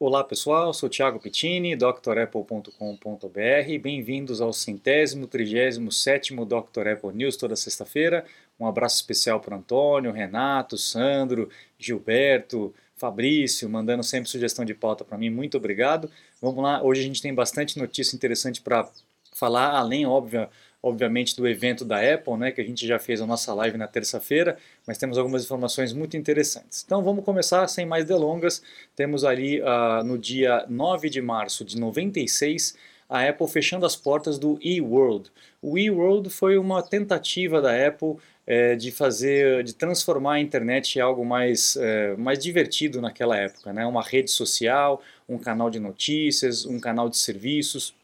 Olá pessoal, sou Thiago Pittini, drapple.com.br. Bem-vindos ao centésimo, trigésimo sétimo Dr. Apple News toda sexta-feira. Um abraço especial para Antônio, Renato, Sandro, Gilberto, Fabrício, mandando sempre sugestão de pauta para mim. Muito obrigado. Vamos lá, hoje a gente tem bastante notícia interessante para falar, além, óbvio, obviamente, do evento da Apple, né, que a gente já fez a nossa live na terça-feira, mas temos algumas informações muito interessantes. Então vamos começar sem mais delongas. Temos ali uh, no dia 9 de março de 96 a Apple fechando as portas do eWorld. O eWorld foi uma tentativa da Apple é, de fazer, de transformar a internet em algo mais, é, mais divertido naquela época, né? Uma rede social, um canal de notícias, um canal de serviços.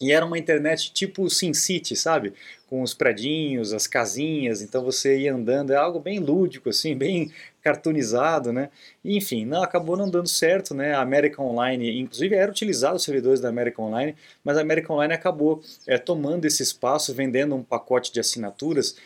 E era uma internet tipo SimCity, sabe? Com os predinhos, as casinhas, então você ia andando, é algo bem lúdico, assim, bem cartoonizado, né? Enfim, não, acabou não dando certo, né? A American Online, inclusive era utilizado os servidores da American Online, mas a American Online acabou é, tomando esse espaço, vendendo um pacote de assinaturas.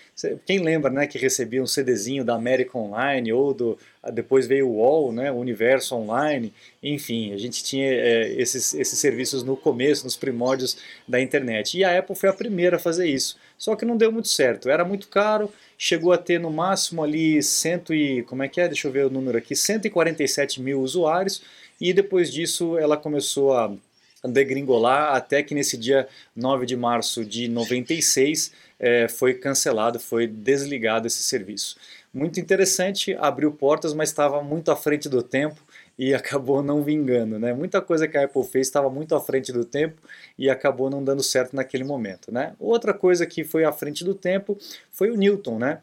Quem lembra, né, que recebia um CDzinho da American Online ou do depois veio o UOL, né, o Universo Online, enfim, a gente tinha é, esses, esses serviços no começo, nos primórdios da internet. E a Apple foi a primeira a fazer isso. Só que não deu muito certo, era muito caro, chegou a ter no máximo ali cento e, como é que é, deixa eu ver o número aqui, 147 mil usuários, e depois disso ela começou a degringolar até que nesse dia 9 de março de 96 é, foi cancelado, foi desligado esse serviço. Muito interessante, abriu portas, mas estava muito à frente do tempo e acabou não vingando, né? Muita coisa que a Apple fez estava muito à frente do tempo e acabou não dando certo naquele momento, né? Outra coisa que foi à frente do tempo foi o Newton, né?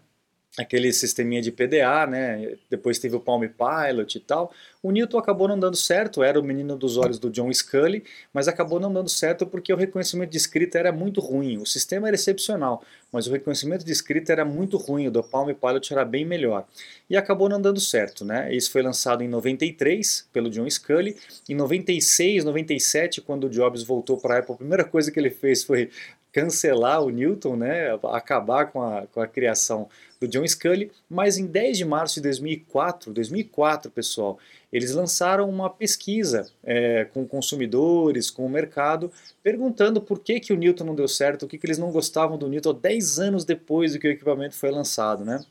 Aquele sisteminha de PDA, né? Depois teve o Palm Pilot e tal. O Newton acabou não dando certo, era o menino dos olhos do John Scully, mas acabou não dando certo porque o reconhecimento de escrita era muito ruim. O sistema era excepcional, mas o reconhecimento de escrita era muito ruim, o do Palm Pilot era bem melhor. E acabou não dando certo, né? Isso foi lançado em 93 pelo John Scully. Em 96, 97, quando o Jobs voltou para a Apple, a primeira coisa que ele fez foi cancelar o Newton, né, acabar com a, com a criação do John Scully, mas em 10 de março de 2004, 2004 pessoal, eles lançaram uma pesquisa é, com consumidores, com o mercado, perguntando por que, que o Newton não deu certo, o que, que eles não gostavam do Newton 10 anos depois do que o equipamento foi lançado, né?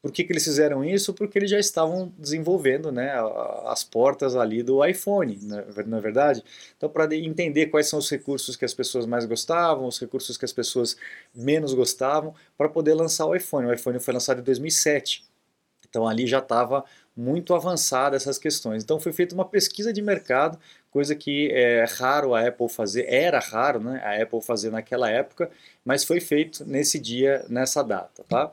Por que, que eles fizeram isso? Porque eles já estavam desenvolvendo né, as portas ali do iPhone, na é verdade? Então, para entender quais são os recursos que as pessoas mais gostavam, os recursos que as pessoas menos gostavam, para poder lançar o iPhone. O iPhone foi lançado em 2007. Então, ali já estava muito avançada essas questões. Então, foi feita uma pesquisa de mercado, coisa que é raro a Apple fazer, era raro né, a Apple fazer naquela época, mas foi feito nesse dia, nessa data. Tá?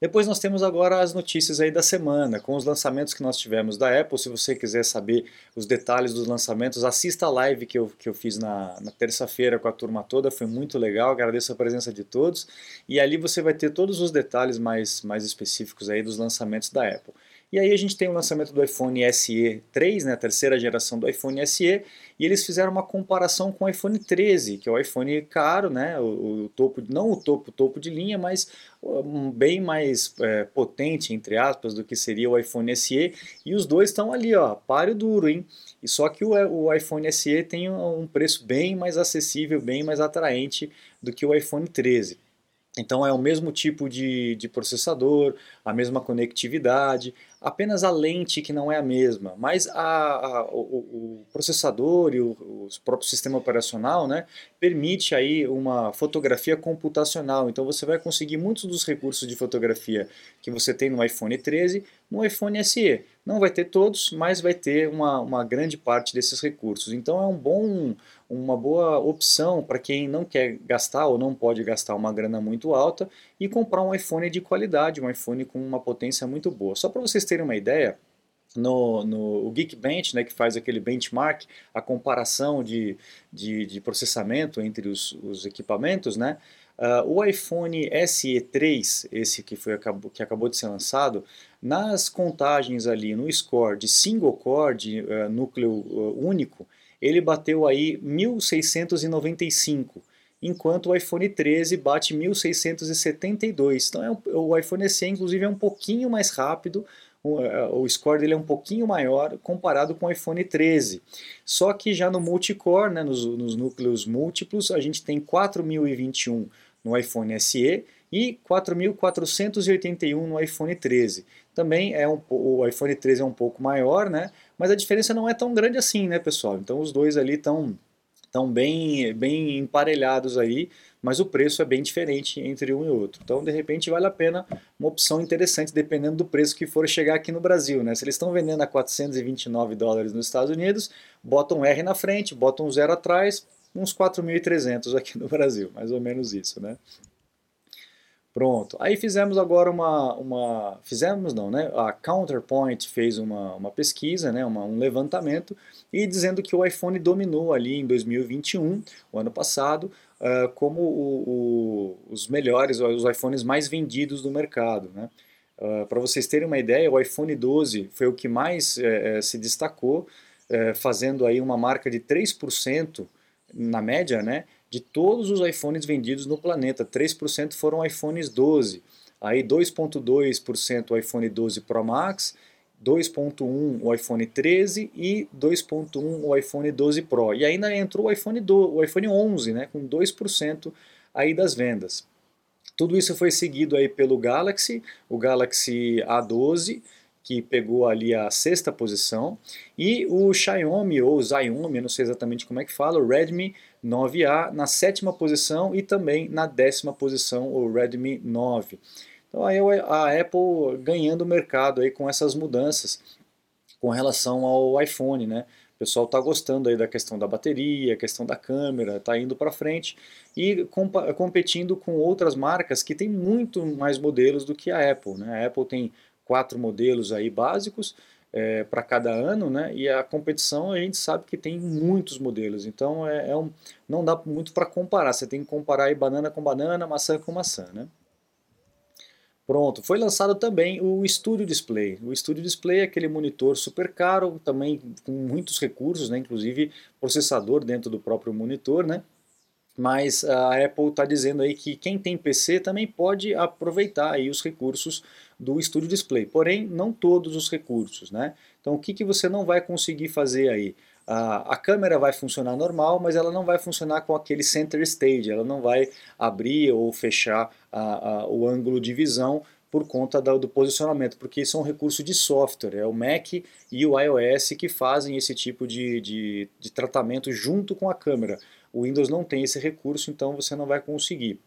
Depois nós temos agora as notícias aí da semana, com os lançamentos que nós tivemos da Apple. Se você quiser saber os detalhes dos lançamentos, assista a live que eu, que eu fiz na, na terça-feira com a turma toda, foi muito legal, agradeço a presença de todos. E ali você vai ter todos os detalhes mais, mais específicos aí dos lançamentos da Apple. E aí a gente tem o lançamento do iPhone SE 3, né, a terceira geração do iPhone SE, e eles fizeram uma comparação com o iPhone 13, que é o iPhone caro, né, o, o topo, não o topo, topo de linha, mas um, bem mais é, potente, entre aspas, do que seria o iPhone SE, e os dois estão ali, ó, páreo duro, hein? E só que o, o iPhone SE tem um preço bem mais acessível, bem mais atraente do que o iPhone 13. Então é o mesmo tipo de, de processador, a mesma conectividade, apenas a lente que não é a mesma, mas a, a, o, o, processador e o, o, próprio sistema operacional né, permite aí uma fotografia computacional, então você vai conseguir muitos dos recursos de fotografia que você tem no iPhone 13 no iPhone SE. Não vai ter todos, mas vai ter uma, uma grande parte desses recursos. Então é um bom, uma boa opção para quem não quer gastar ou não pode gastar uma grana muito alta e comprar um iPhone de qualidade, um iPhone com uma potência muito boa. Só para vocês terem uma ideia, no, no Geekbench, né, que faz aquele benchmark, a comparação de, de, de processamento entre os, os equipamentos, né, uh, o iPhone SE3, esse que, foi, que acabou de ser lançado, nas contagens ali no score de single core, de uh, núcleo uh, único, ele bateu aí 1695 enquanto o iPhone 13 bate 1672. Então é um, o iPhone SE inclusive é um pouquinho mais rápido, o score dele é um pouquinho maior comparado com o iPhone 13. Só que já no multicore, né, nos, nos núcleos múltiplos, a gente tem 4021 no iPhone SE e 4.481 no iPhone 13. Também é um, o iPhone 13 é um pouco maior, né? Mas a diferença não é tão grande assim, né, pessoal? Então os dois ali estão estão bem, bem emparelhados aí, mas o preço é bem diferente entre um e outro. Então, de repente, vale a pena uma opção interessante, dependendo do preço que for chegar aqui no Brasil. Né? Se eles estão vendendo a 429 dólares nos Estados Unidos, botam um R na frente, botam um zero atrás, uns 4.300 aqui no Brasil, mais ou menos isso, né? Pronto. Aí fizemos agora uma, uma fizemos não, né? A Counterpoint fez uma, uma pesquisa, né? Uma, um levantamento e dizendo que o iPhone dominou ali em 2021, o ano passado, uh, como o, o, os melhores, os iPhones mais vendidos do mercado, né? Uh, Para vocês terem uma ideia, o iPhone 12 foi o que mais uh, se destacou, eh, fazendo aí uma marca de 3% na média, né? De todos os iPhones vendidos no planeta, 3% foram iPhones 12. Aí 2.2% o iPhone 12 Pro Max, 2.1 o iPhone 13 e 2.1 o iPhone 12 Pro. E ainda entrou o iPhone, do, o iPhone 11, né, com 2% aí das vendas. Tudo isso foi seguido aí pelo Galaxy, o Galaxy A12, que pegou ali a sexta posição, e o Xiaomi ou Xiaomi, não sei exatamente como é que fala, o Redmi 9A na sétima posição e também na décima posição o Redmi 9. Então aí a Apple ganhando o mercado aí com essas mudanças com relação ao iPhone, né? O pessoal está gostando aí da questão da bateria, questão da câmera, está indo para frente e competindo com outras marcas que têm muito mais modelos do que a Apple. Né? A Apple tem quatro modelos aí básicos é, para cada ano, né? E a competição a gente sabe que tem muitos modelos, então é, é um, não dá muito para comparar. Você tem que comparar aí banana com banana, maçã com maçã, né? Pronto, foi lançado também o Studio Display. O Studio Display é aquele monitor super caro, também com muitos recursos, né? inclusive processador dentro do próprio monitor, né? Mas a Apple está dizendo aí que quem tem PC também pode aproveitar aí os recursos do Studio Display, porém não todos os recursos, né? Então o que, que você não vai conseguir fazer aí? A, a câmera vai funcionar normal, mas ela não vai funcionar com aquele center stage, ela não vai abrir ou fechar a, a, o ângulo de visão por conta do, posicionamento, porque isso é um recurso de software, é o Mac e o iOS que fazem esse tipo de, de, de tratamento junto com a câmera. O Windows não tem esse recurso, então você não vai conseguir.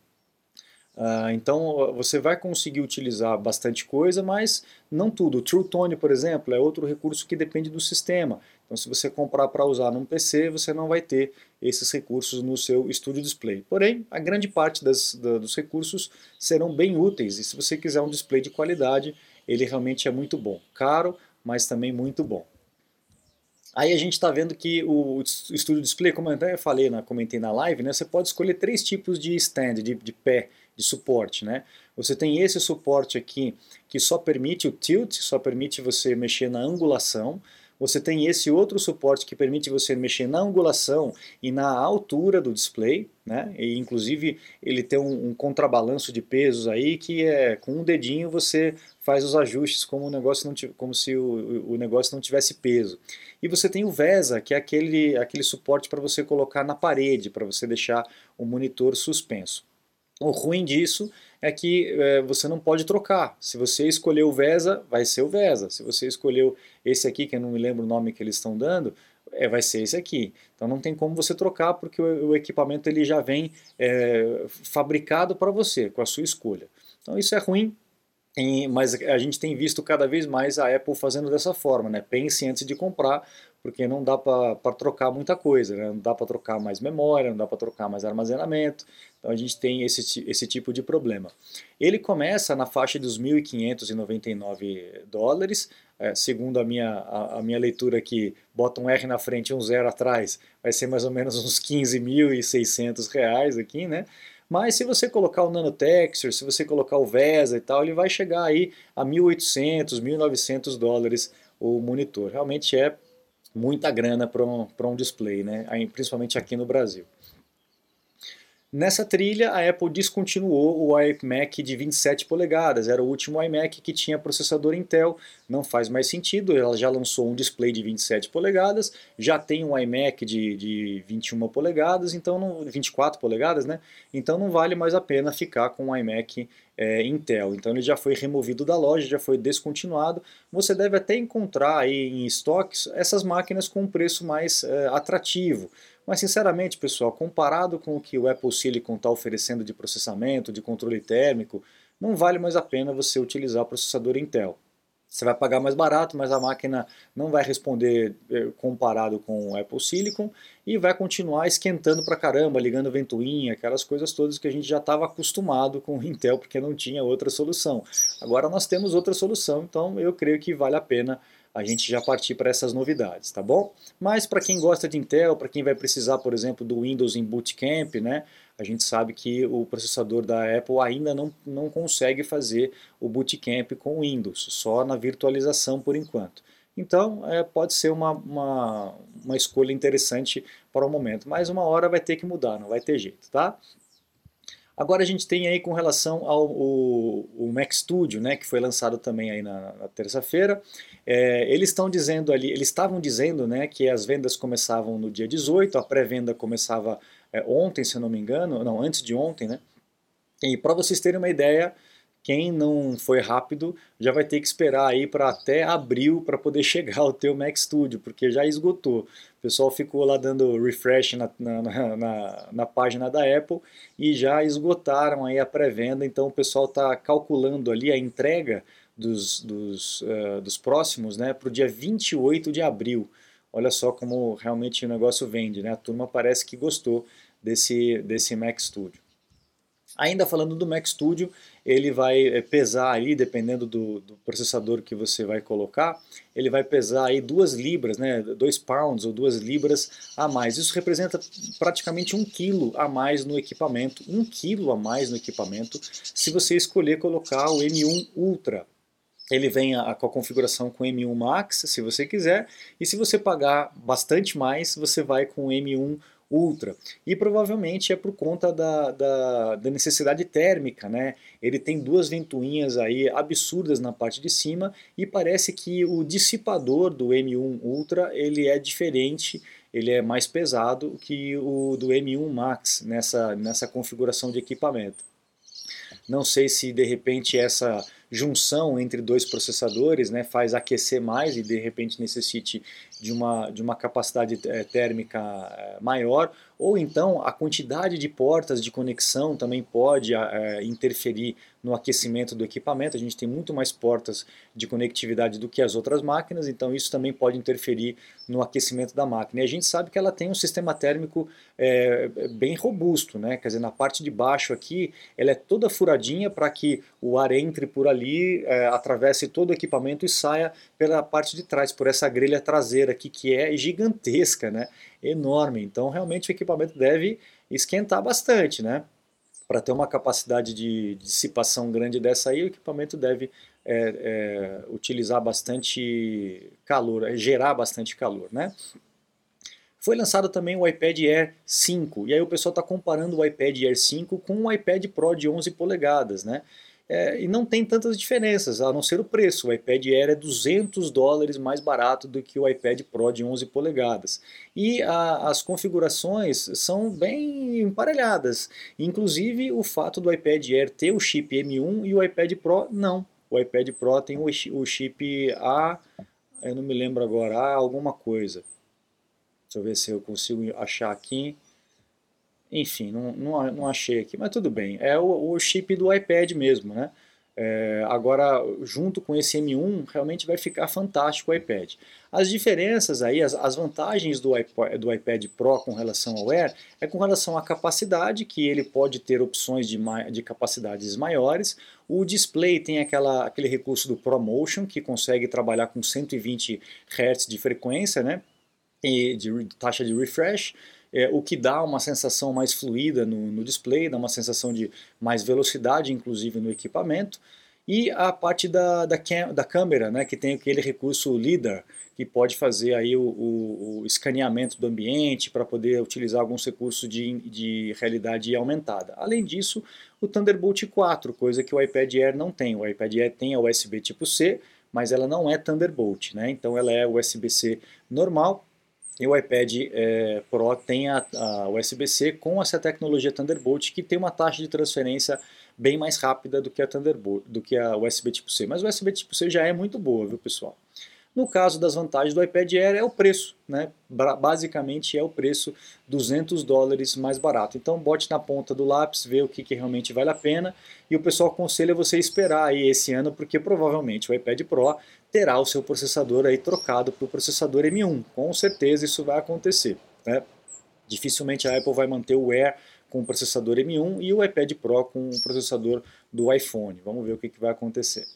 Uh, então você vai conseguir utilizar bastante coisa, mas não tudo. O True Tone, por exemplo, é outro recurso que depende do sistema. Então se você comprar para usar num PC, você não vai ter esses recursos no seu Studio Display. Porém, a grande parte das, da, dos recursos serão bem úteis e se você quiser um display de qualidade, ele realmente é muito bom. Caro, mas também muito bom. Aí a gente está vendo que o Studio Display, como eu até falei, né, comentei na live, né, você pode escolher três tipos de stand, de, de pé, de suporte. Né? Você tem esse suporte aqui que só permite o tilt, só permite você mexer na angulação. Você tem esse outro suporte que permite você mexer na angulação e na altura do display, né? E inclusive ele tem um, um contrabalanço de pesos aí que é com um dedinho você faz os ajustes como o negócio não como se o, o negócio não tivesse peso. E você tem o VESA, que é aquele, aquele suporte para você colocar na parede, para você deixar o monitor suspenso. O ruim disso é que é, você não pode trocar. Se você escolher o VESA, vai ser o VESA. Se você escolheu esse aqui, que eu não me lembro o nome que eles estão dando, é, vai ser esse aqui. Então não tem como você trocar porque o, o equipamento ele já vem é, fabricado para você, com a sua escolha. Então isso é ruim, mas a gente tem visto cada vez mais a Apple fazendo dessa forma, né? Pense antes de comprar, porque não dá para trocar muita coisa, né? não dá para trocar mais memória, não dá para trocar mais armazenamento, então a gente tem esse, esse tipo de problema. Ele começa na faixa dos 1.599 dólares, é, segundo a minha, a, a, minha leitura aqui, bota um R na frente e um zero atrás, vai ser mais ou menos uns 15.600 reais aqui, né? Mas se você colocar o Nanotexture, se você colocar o VESA e tal, ele vai chegar aí a 1.800, 1.900 dólares o monitor. Realmente é muita grana para um, um display, né? principalmente aqui no Brasil. Nessa trilha, a Apple descontinuou o iMac de 27 polegadas, era o último iMac que tinha processador Intel, não faz mais sentido, ela já lançou um display de 27 polegadas, já tem um iMac de, de 21 polegadas, então não, 24 polegadas, né? Então não vale mais a pena ficar com um iMac é, Intel. Então ele já foi removido da loja, já foi descontinuado. Você deve até encontrar aí em estoques essas máquinas com um preço mais é, atrativo. Mas sinceramente, pessoal, comparado com o que o Apple Silicon está oferecendo de processamento, de controle térmico, não vale mais a pena você utilizar o processador Intel. Você vai pagar mais barato, mas a máquina não vai responder eh, comparado com o Apple Silicon e vai continuar esquentando pra caramba, ligando ventoinha, aquelas coisas todas que a gente já estava acostumado com o Intel porque não tinha outra solução. Agora nós temos outra solução, então eu creio que vale a pena a gente já partir para essas novidades, tá bom? Mas para quem gosta de Intel, para quem vai precisar, por exemplo, do Windows em Bootcamp, né? A gente sabe que o processador da Apple ainda não, não consegue fazer o Bootcamp com Windows, só na virtualização por enquanto. Então, é, pode ser uma, uma, uma escolha interessante para o momento, mas uma hora vai ter que mudar, não vai ter jeito, tá? Agora a gente tem aí com relação ao o, o Mac Studio, né, que foi lançado também aí na, na terça-feira. É, eles estão dizendo ali, eles estavam dizendo, né, que as vendas começavam no dia 18, a pré-venda começava é, ontem, se eu não me engano, não, antes de ontem, né? E para vocês terem uma ideia, quem não foi rápido já vai ter que esperar aí para até abril para poder chegar o teu Mac Studio, porque já esgotou. O pessoal ficou lá dando refresh na, na, na, na página da Apple e já esgotaram aí a pré-venda, então o pessoal está calculando ali a entrega dos, dos, uh, dos próximos né, para o dia 28 de abril. Olha só como realmente o negócio vende, né? A turma parece que gostou desse, desse Mac Studio. Ainda falando do Mac Studio, ele vai eh, pesar aí, dependendo do, do, processador que você vai colocar, ele vai pesar aí duas libras, né, dois pounds ou duas libras a mais. Isso representa praticamente um quilo a mais no equipamento, um quilo a mais no equipamento, se você escolher colocar o M1 Ultra. Ele vem a, com a configuração com M1 Max, se você quiser, e se você pagar bastante mais, você vai com o M1 Ultra. E provavelmente é por conta da, da, da, necessidade térmica, né? Ele tem duas ventoinhas aí absurdas na parte de cima e parece que o dissipador do M1 Ultra ele é diferente, ele é mais pesado que o do M1 Max nessa, nessa configuração de equipamento. Não sei se de repente essa junção entre dois processadores né, faz aquecer mais e de repente necessite de uma, de uma capacidade é, térmica é, maior, ou então a quantidade de portas de conexão também pode é, interferir no aquecimento do equipamento. A gente tem muito mais portas de conectividade do que as outras máquinas, então isso também pode interferir no aquecimento da máquina. E a gente sabe que ela tem um sistema térmico é, bem robusto, né? quer dizer, na parte de baixo aqui, ela é toda furadinha para que o ar entre por ali, é, atravesse todo o equipamento e saia pela parte de trás, por essa grelha traseira aqui que é gigantesca, né? Enorme. Então realmente o equipamento deve esquentar bastante, né? para ter uma capacidade de dissipação grande dessa aí, o equipamento deve é, é, utilizar bastante calor, é, gerar bastante calor, né? Foi lançado também o iPad Air 5, e aí o pessoal está comparando o iPad Air 5 com o iPad Pro de 11 polegadas, né? É, e não tem tantas diferenças, a não ser o preço. O iPad Air é 200 dólares mais barato do que o iPad Pro de 11 polegadas. E a, as configurações são bem emparelhadas. Inclusive o fato do iPad Air ter o chip M1 e o iPad Pro não. O iPad Pro tem o, o chip A, eu não me lembro agora, A alguma coisa. Deixa eu ver se eu consigo achar aqui. Enfim, não, não, não achei aqui, mas tudo bem. É o, o chip do iPad mesmo, né? É, agora, junto com esse M1, realmente vai ficar fantástico o iPad. As diferenças aí, as, as vantagens do do iPad Pro com relação ao Air é com relação à capacidade, que ele pode ter opções de, de capacidades maiores. O display tem aquela, aquele recurso do ProMotion, que consegue trabalhar com 120 Hz de frequência, né? E de taxa de refresh é, o que dá uma sensação mais fluida no, no, display, dá uma sensação de mais velocidade, inclusive no equipamento. e a parte da, da, da câmera, né, que tem aquele recurso LIDAR, que pode fazer aí o, o, o escaneamento do ambiente para poder utilizar alguns recursos de, de realidade aumentada. Além disso, o Thunderbolt 4, coisa que o iPad Air não tem. O iPad Air tem a USB tipo C, mas ela não é Thunderbolt, né? então ela é USB-C normal, e o iPad é, Pro tem a, a USB-C com essa tecnologia Thunderbolt que tem uma taxa de transferência bem mais rápida do que a Thunderbolt, do que a USB tipo C. Mas o USB tipo C já é muito boa, viu pessoal? No caso das vantagens do iPad Air é o preço, né? basicamente é o preço 200 dólares mais barato. Então bote na ponta do lápis, vê o que, que realmente vale a pena e o pessoal aconselha você esperar aí esse ano porque provavelmente o iPad Pro terá o seu processador aí trocado para o processador M1. Com certeza isso vai acontecer. Né? Dificilmente a Apple vai manter o Air com o processador M1 e o iPad Pro com o processador do iPhone. Vamos ver o que, que vai acontecer.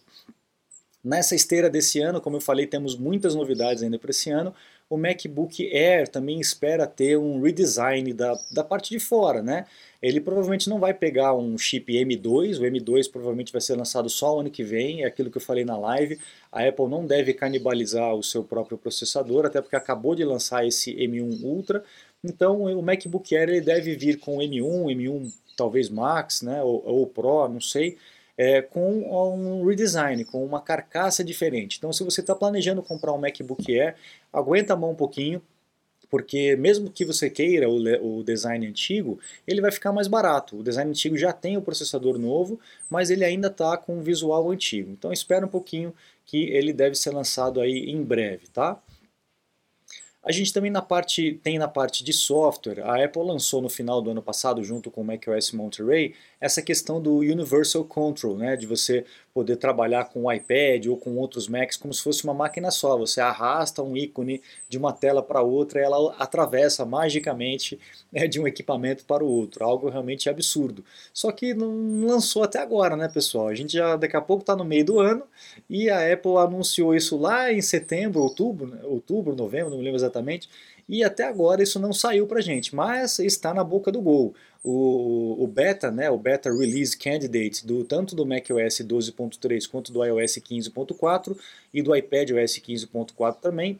Nessa esteira desse ano, como eu falei, temos muitas novidades ainda para esse ano. O MacBook Air também espera ter um redesign da, da parte de fora, né? Ele provavelmente não vai pegar um chip M2, o M2 provavelmente vai ser lançado só ano que vem, é aquilo que eu falei na live. A Apple não deve canibalizar o seu próprio processador, até porque acabou de lançar esse M1 Ultra. Então o MacBook Air ele deve vir com M1, M1 talvez Max, né? ou, ou Pro, não sei é, com um redesign, com uma carcaça diferente. Então, se você está planejando comprar um MacBook Air, aguenta a mão um pouquinho, porque mesmo que você queira o, o, design antigo, ele vai ficar mais barato. O design antigo já tem o processador novo, mas ele ainda está com o visual antigo. Então espera um pouquinho que ele deve ser lançado aí em breve, tá? A gente também na parte, tem na parte de software, a Apple lançou no final do ano passado, junto com o macOS Monterey, essa questão do Universal Control, né, de você poder trabalhar com o iPad ou com outros Macs como se fosse uma máquina só. Você arrasta um ícone de uma tela para outra e ela atravessa magicamente né, de um equipamento para o outro. Algo realmente absurdo. Só que não lançou até agora, né, pessoal? A gente já daqui a pouco está no meio do ano e a Apple anunciou isso lá em setembro, outubro, né, outubro, novembro, não me lembro exatamente. E até agora isso não saiu para gente, mas está na boca do gol o, o beta, né, o beta release candidate do tanto do macOS 12.3 quanto do iOS 15.4 e do iPad OS 15.4 também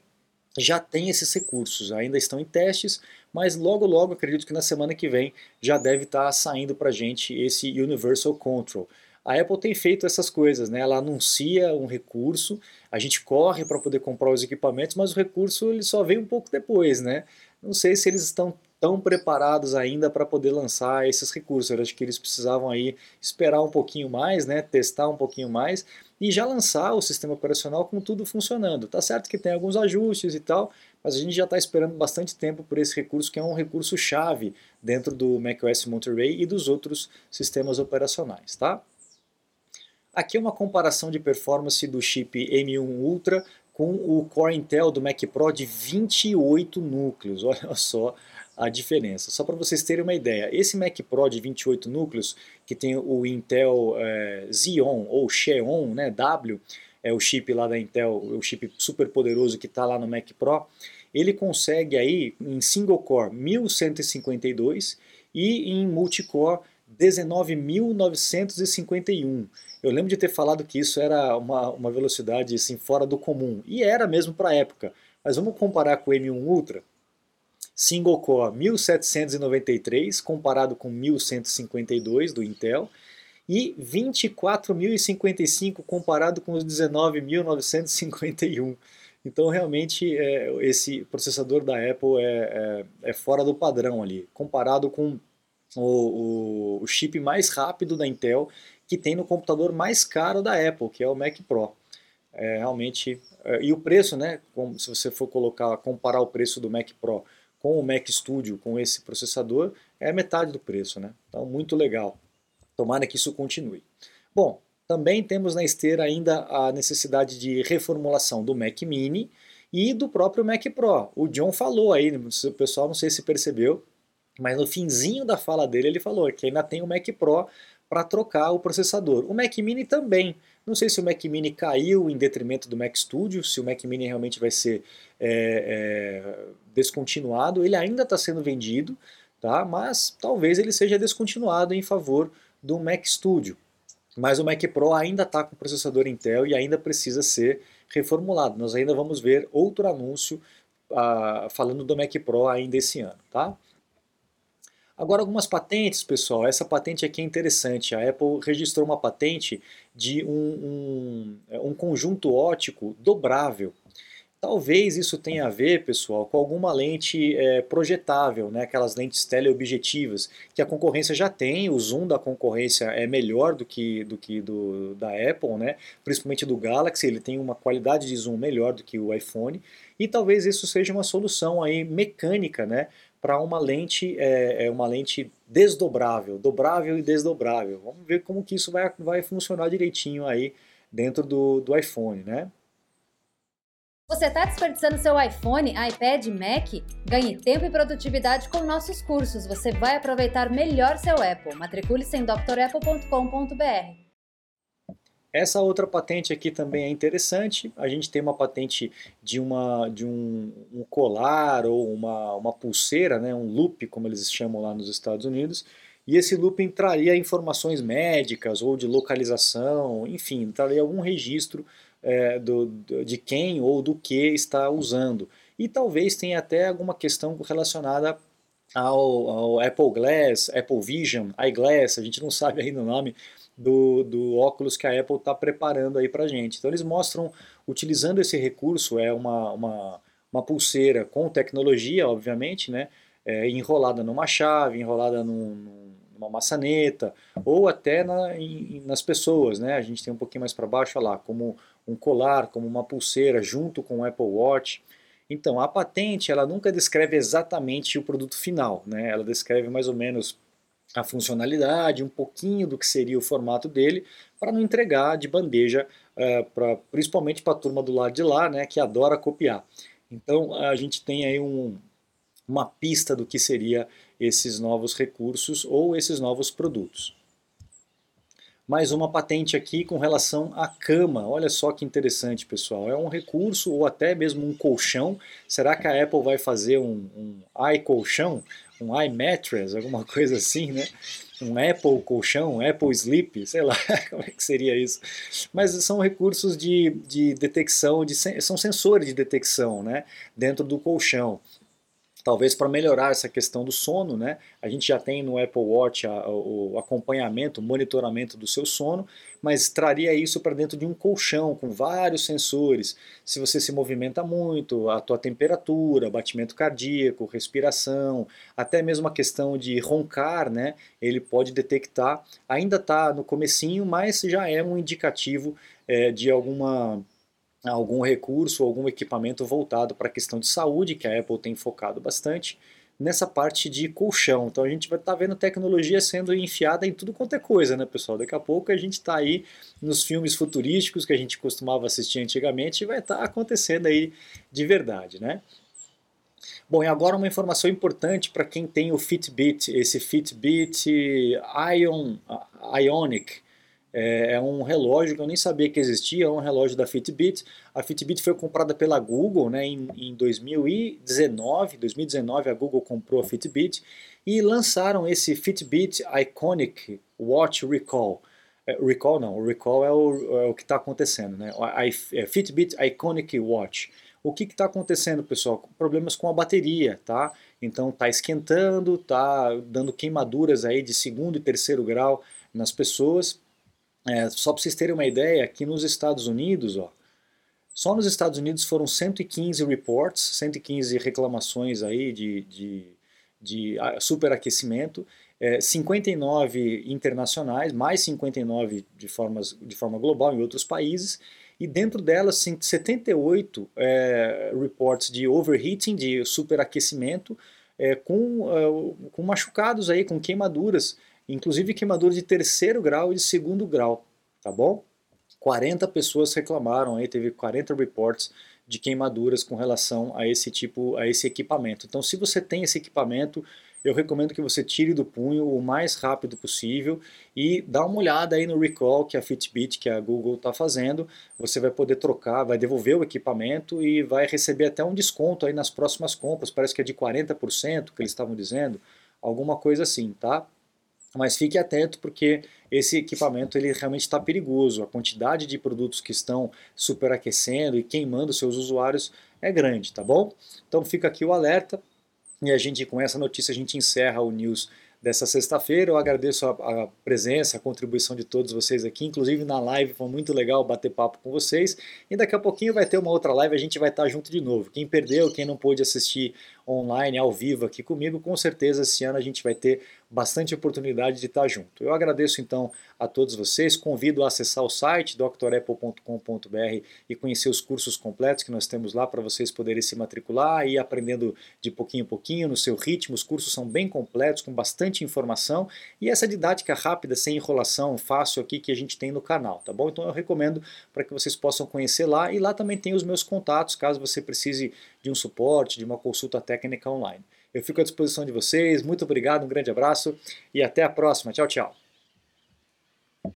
já tem esses recursos, ainda estão em testes, mas logo logo acredito que na semana que vem já deve estar saindo para gente esse Universal Control. A Apple tem feito essas coisas, né? Ela anuncia um recurso, a gente corre para poder comprar os equipamentos, mas o recurso ele só vem um pouco depois, né? Não sei se eles estão tão preparados ainda para poder lançar esses recursos. Eu acho que eles precisavam aí esperar um pouquinho mais, né, testar um pouquinho mais e já lançar o sistema operacional com tudo funcionando. Tá certo que tem alguns ajustes e tal, mas a gente já está esperando bastante tempo por esse recurso que é um recurso chave dentro do macOS Monterey e dos outros sistemas operacionais, tá? Aqui é uma comparação de performance do chip M1 Ultra com o Core Intel do Mac Pro de 28 núcleos. Olha só a diferença. Só para vocês terem uma ideia, esse Mac Pro de 28 núcleos, que tem o Intel é, Xeon ou Xeon, né, W, é o chip lá da Intel, o chip super poderoso que está lá no Mac Pro, ele consegue aí em single core 1152 e em multicore 19.951. Eu lembro de ter falado que isso era uma, uma velocidade assim, fora do comum, e era mesmo para a época. Mas vamos comparar com o M1 Ultra, Single Core 1793 comparado com 1152 do Intel e 24.055 comparado com os 19.951. Então realmente é, esse processador da Apple é, é, é, fora do padrão ali, comparado com o, o, o, chip mais rápido da Intel que tem no computador mais caro da Apple, que é o Mac Pro. É, realmente é, e o preço, né? Como, se você for colocar comparar o preço do Mac Pro com o Mac Studio, com esse processador, é metade do preço, né? Então, muito legal. Tomara que isso continue. Bom, também temos na esteira ainda a necessidade de reformulação do Mac Mini e do próprio Mac Pro. O John falou aí, o pessoal não sei se percebeu, mas no finzinho da fala dele ele falou que ainda tem o Mac Pro para trocar o processador. O Mac Mini também. Não sei se o Mac Mini caiu em detrimento do Mac Studio, se o Mac Mini realmente vai ser é, é, descontinuado. Ele ainda está sendo vendido, tá? mas talvez ele seja descontinuado em favor do Mac Studio. Mas o Mac Pro ainda está com processador Intel e ainda precisa ser reformulado. Nós ainda vamos ver outro anúncio uh, falando do Mac Pro ainda esse ano, tá? Agora algumas patentes, pessoal. Essa patente aqui é interessante. A Apple registrou uma patente de um, um, um conjunto ótico dobrável. Talvez isso tenha a ver, pessoal, com alguma lente é, projetável, né? aquelas lentes teleobjetivas, que a concorrência já tem, o zoom da concorrência é melhor do que, do que do, da Apple, né? principalmente do Galaxy, ele tem uma qualidade de zoom melhor do que o iPhone, e talvez isso seja uma solução aí mecânica né? Para uma lente, é, é, uma lente desdobrável, dobrável e desdobrável. Vamos ver como que isso vai, vai funcionar direitinho aí dentro do, do iPhone, né? Você está desperdiçando seu iPhone, iPad, Mac? Ganhe tempo e produtividade com nossos cursos. Você vai aproveitar melhor seu Apple. Matricule-se em drapple.com.br. Essa outra patente aqui também é interessante. A gente tem uma patente de, uma, de um, um colar ou uma, uma pulseira, né, um loop, como eles chamam lá nos Estados Unidos. E esse loop traria informações médicas ou de localização, enfim, traria algum registro é, do, de quem ou do que está usando. E talvez tenha até alguma questão relacionada ao, ao, Apple Glass, Apple Vision, iGlass, a gente não sabe ainda o nome do, do óculos que a Apple está preparando aí para gente. Então eles mostram, utilizando esse recurso, é uma, uma, uma pulseira com tecnologia, obviamente, né, é, enrolada numa chave, enrolada num, numa maçaneta, ou até na, em, nas pessoas, né, a gente tem um pouquinho mais para baixo, olha lá, como um colar, como uma pulseira, junto com o Apple Watch. Então, a patente ela nunca descreve exatamente o produto final, né? ela descreve mais ou menos a funcionalidade, um pouquinho do que seria o formato dele, para não entregar de bandeja, uh, pra, principalmente para a turma do lado de lá, né, que adora copiar. Então, a gente tem aí um, uma pista do que seria esses novos recursos ou esses novos produtos mais uma patente aqui com relação à cama. Olha só que interessante, pessoal. É um recurso ou até mesmo um colchão. Será que a Apple vai fazer um, um iColchão? Um iMattress? Alguma coisa assim, né? Um Apple colchão, um Apple Sleep, sei lá como é que seria isso. Mas são recursos de, de detecção, de, são sensores de detecção né? dentro do colchão talvez para melhorar essa questão do sono, né? A gente já tem no Apple Watch a, o acompanhamento, o monitoramento do seu sono, mas traria isso para dentro de um colchão com vários sensores. Se você se movimenta muito, a tua temperatura, batimento cardíaco, respiração, até mesmo a questão de roncar, né? Ele pode detectar. Ainda está no comecinho, mas já é um indicativo é, de alguma algum recurso, algum equipamento voltado para a questão de saúde, que a Apple tem focado bastante, nessa parte de colchão. Então a gente vai estar tá vendo tecnologia sendo enfiada em tudo quanto é coisa, né, pessoal? Daqui a pouco a gente está aí nos filmes futurísticos que a gente costumava assistir antigamente e vai estar tá acontecendo aí de verdade, né? Bom, e agora uma informação importante para quem tem o Fitbit, esse Fitbit Ion, Ionic, é, é, um relógio que eu nem sabia que existia, é um relógio da Fitbit. A Fitbit foi comprada pela Google né, em, em 2019. 2019 a Google comprou a Fitbit e lançaram esse Fitbit Iconic Watch Recall. É, recall não, o Recall é o, é o que está acontecendo, né? A, é Fitbit Iconic Watch. O que está acontecendo, pessoal? Problemas com a bateria, tá? Então está esquentando, está dando queimaduras aí de segundo e terceiro grau nas pessoas é, só para vocês terem uma ideia, aqui nos Estados Unidos, ó, só nos Estados Unidos foram 115 reports, 115 reclamações aí de, de, de superaquecimento, é, 59 internacionais, mais 59 de, formas, de forma global em outros países, e dentro delas 78 é, reports de overheating, de superaquecimento, é, com, é, com machucados aí, com queimaduras inclusive queimadura de terceiro grau e de segundo grau, tá bom? 40 pessoas reclamaram aí, teve 40 reports de queimaduras com relação a esse tipo, a esse equipamento. Então, se você tem esse equipamento, eu recomendo que você tire do punho o mais rápido possível e dá uma olhada aí no recall que a Fitbit, que a Google está fazendo. Você vai poder trocar, vai devolver o equipamento e vai receber até um desconto aí nas próximas compras. Parece que é de 40% que eles estavam dizendo, alguma coisa assim, tá? Mas fique atento porque esse equipamento ele realmente está perigoso. A quantidade de produtos que estão superaquecendo e queimando seus usuários é grande, tá bom? Então fica aqui o alerta e a gente com essa notícia a gente encerra o news dessa sexta-feira. Eu agradeço a, a, presença, a contribuição de todos vocês aqui, inclusive na live, foi muito legal bater papo com vocês. E daqui a pouquinho vai ter uma outra live, a gente vai estar junto de novo. Quem perdeu, quem não pôde assistir online, ao vivo aqui comigo, com certeza esse ano a gente vai ter bastante oportunidade de estar junto. Eu agradeço então a todos vocês, convido a acessar o site drapple.com.br e conhecer os cursos completos que nós temos lá para vocês poderem se matricular e ir aprendendo de pouquinho em pouquinho, no seu ritmo. Os cursos são bem completos, com bastante informação e essa didática rápida, sem enrolação, fácil aqui que a gente tem no canal, tá bom? Então eu recomendo para que vocês possam conhecer lá e lá também tem os meus contatos, caso você precise de um suporte, de uma consulta técnica online. Eu fico à disposição de vocês. Muito obrigado, um grande abraço e até a próxima. Tchau, tchau.